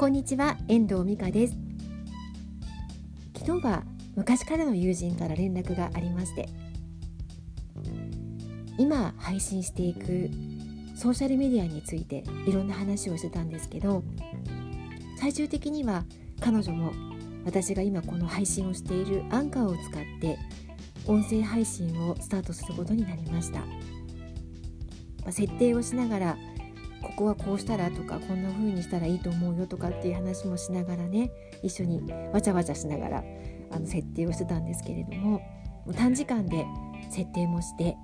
こんにちは遠藤美香です。昨日は昔からの友人から連絡がありまして今配信していくソーシャルメディアについていろんな話をしてたんですけど最終的には彼女も私が今この配信をしているアンカーを使って音声配信をスタートすることになりました、ま、設定をしながらここはこうしたらとかこんな風にしたらいいと思うよとかっていう話もしながらね一緒にわちゃわちゃしながらあの設定をしてたんですけれども短時間で設定もして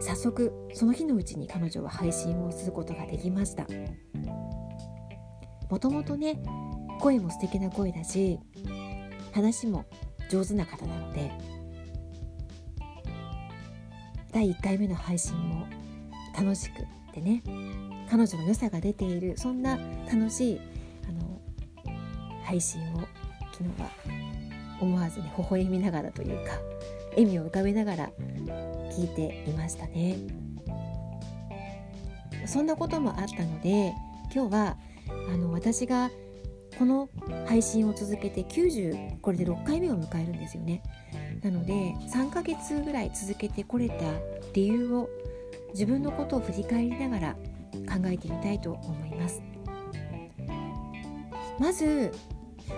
早速その日のうちに彼女は配信をすることができました。もともとね声も素敵な声だし話も上手な方なので第1回目の配信も楽しくってね彼女の良さが出ているそんな楽しいあの配信を昨日は思わずね微笑みながらというか笑みを浮かべながら聞いていましたね。そんなこともあったので今日はあの私がこの配信を続けて90これで6回目を迎えるんですよね。なので3ヶ月ぐらい続けてこれた理由を自分のことを振り返りながら考えてみたいと思います。まず、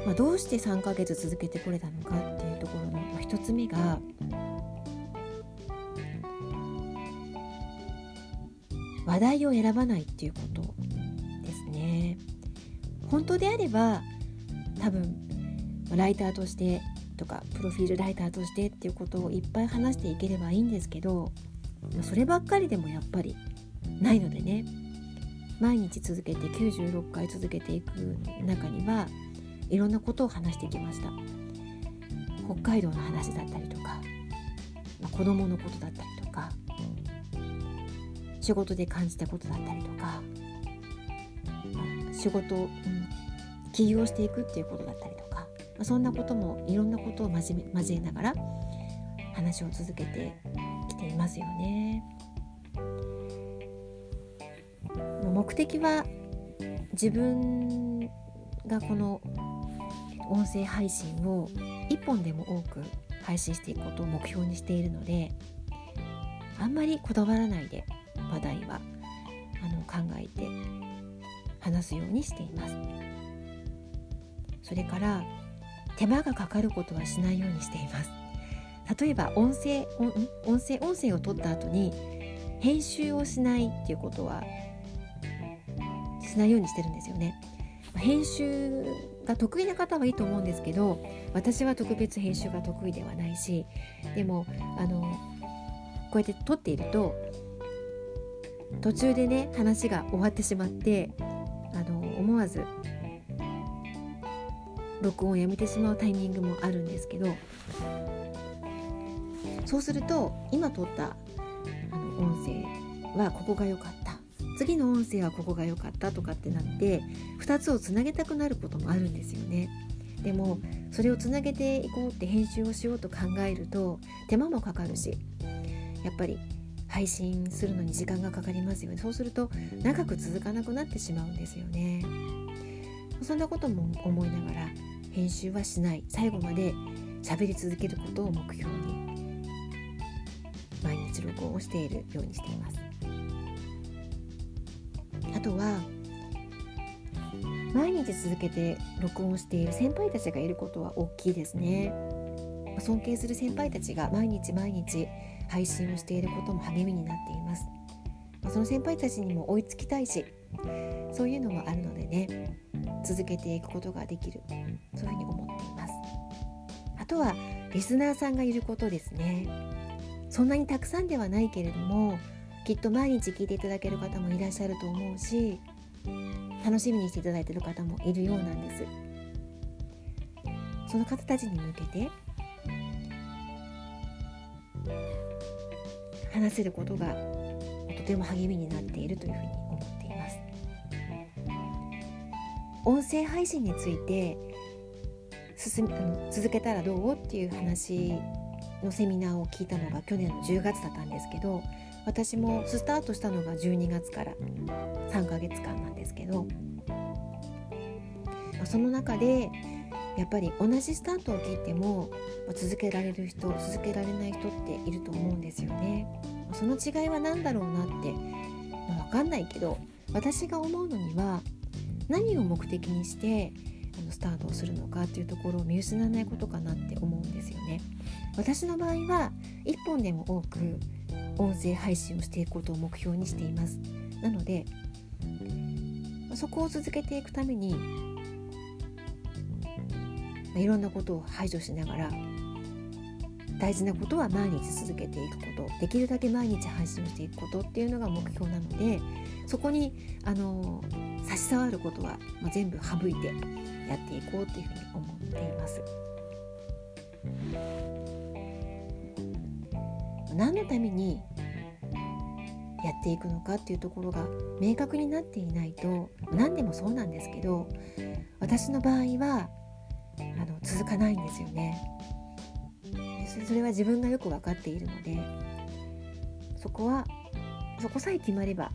まあ、どうして3ヶ月続けてこれたのかっていうところの、まあ、1つ目が話題を選ばないっていうことですね。本当であれば多分ライターとしてとかプロフィールライターとしてっていうことをいっぱい話していければいいんですけどそればっかりでもやっぱりないのでね。毎日続けて96回続けていく中にはいろんなことを話してきました。北海道の話だったりとか、まあ、子供のことだったりとか仕事で感じたことだったりとか、仕事、うん、起業していくっていうことだったりとか、まあ、そんなこともいろんなことを交えながら話を続けてきていますよね。目的は自分がこの音声配信を1本でも多く配信していくことを目標にしているのであんまりこだわらないで話題はあの考えて話すようにしていますそれから手間がかかることはしないようにしています例えば音声音声音声を取った後に編集をしないっていうことはしないようにしてるんですよね。編集が得意な方はいいと思うんですけど私は特別編集が得意ではないしでもあのこうやって撮っていると途中でね話が終わってしまってあの思わず録音をやめてしまうタイミングもあるんですけどそうすると今撮ったあの音声はここが良かった。次の音声はここが良かったとかってなって2つをつなげたくなることもあるんですよね。でもそれをつなげていこうって編集をしようと考えると手間もかかるしやっぱり配信するのに時間がかかりますよね。そうすると長く続かなくなってしまうんですよね。そんなことも思いながら編集はしない。最後まで喋り続けることを目標に。毎日録音をしているようにしています。あとは毎日続けて録音している先輩たちがいることは大きいですね。尊敬する先輩たちが毎日毎日配信をしていることも励みになっています。その先輩たちにも追いつきたいしそういうのもあるのでね続けていくことができる。そういうふうに思っています。あとはリスナーさんがいることですね。そんなにたくさんではないけれどもきっと毎日聞いていただける方もいらっしゃると思うし楽しみにしていただいている方もいるようなんです。その方たちに向けて話せることがとても励みになっているというふうに思っています。音声配信について進みあの続けたらどう？っていう話のセミナーを聞いたのが去年の10月だったんですけど私もスタートしたのが12月から3ヶ月間なんですけどその中でやっぱり同じスタートを切っても続けられる人続けられない人っていると思うんですよね。その違いは何だろうなって、まあ、分かんないけど私が思うのには何を目的にしてあのスタートをするのかっていうところを見失わないことかなって思うんですよね。私の場合は1本でも多く音声配信をしていくことを目標にしています。なのでそこを続けていくためにいろんなことを排除しながら大事なことは毎日続けていくことできるだけ毎日配信していくことっていうのが目標なのでそこにあの差し障ることは、まあ、全部省いてやっていこうっていうふうに思っています。何のためにやっていくのかっていうところが明確になっていないと何でもそうなんですけど私の場合はあの続かないんですよねそれは自分がよく分かっているのでそこはそこさえ決まれば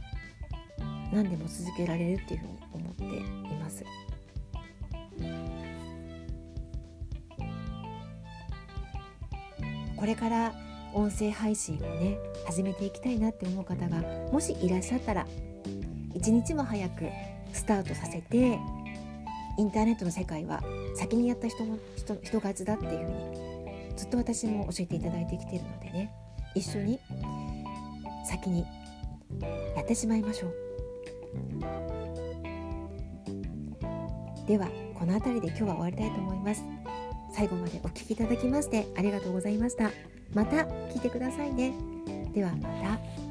何でも続けられるっていうふうに思っています。これから音声配信をね始めていきたいなって思う方がもしいらっしゃったら一日も早くスタートさせてインターネットの世界は先にやった人も人人勝ちだっていうふうにずっと私も教えていただいてきているのでね一緒に先にやってしまいましょう。ではこの辺りで今日は終わりたいと思います。最後までお聴きいただきましてありがとうございました。また聞いてくださいね。ではまた。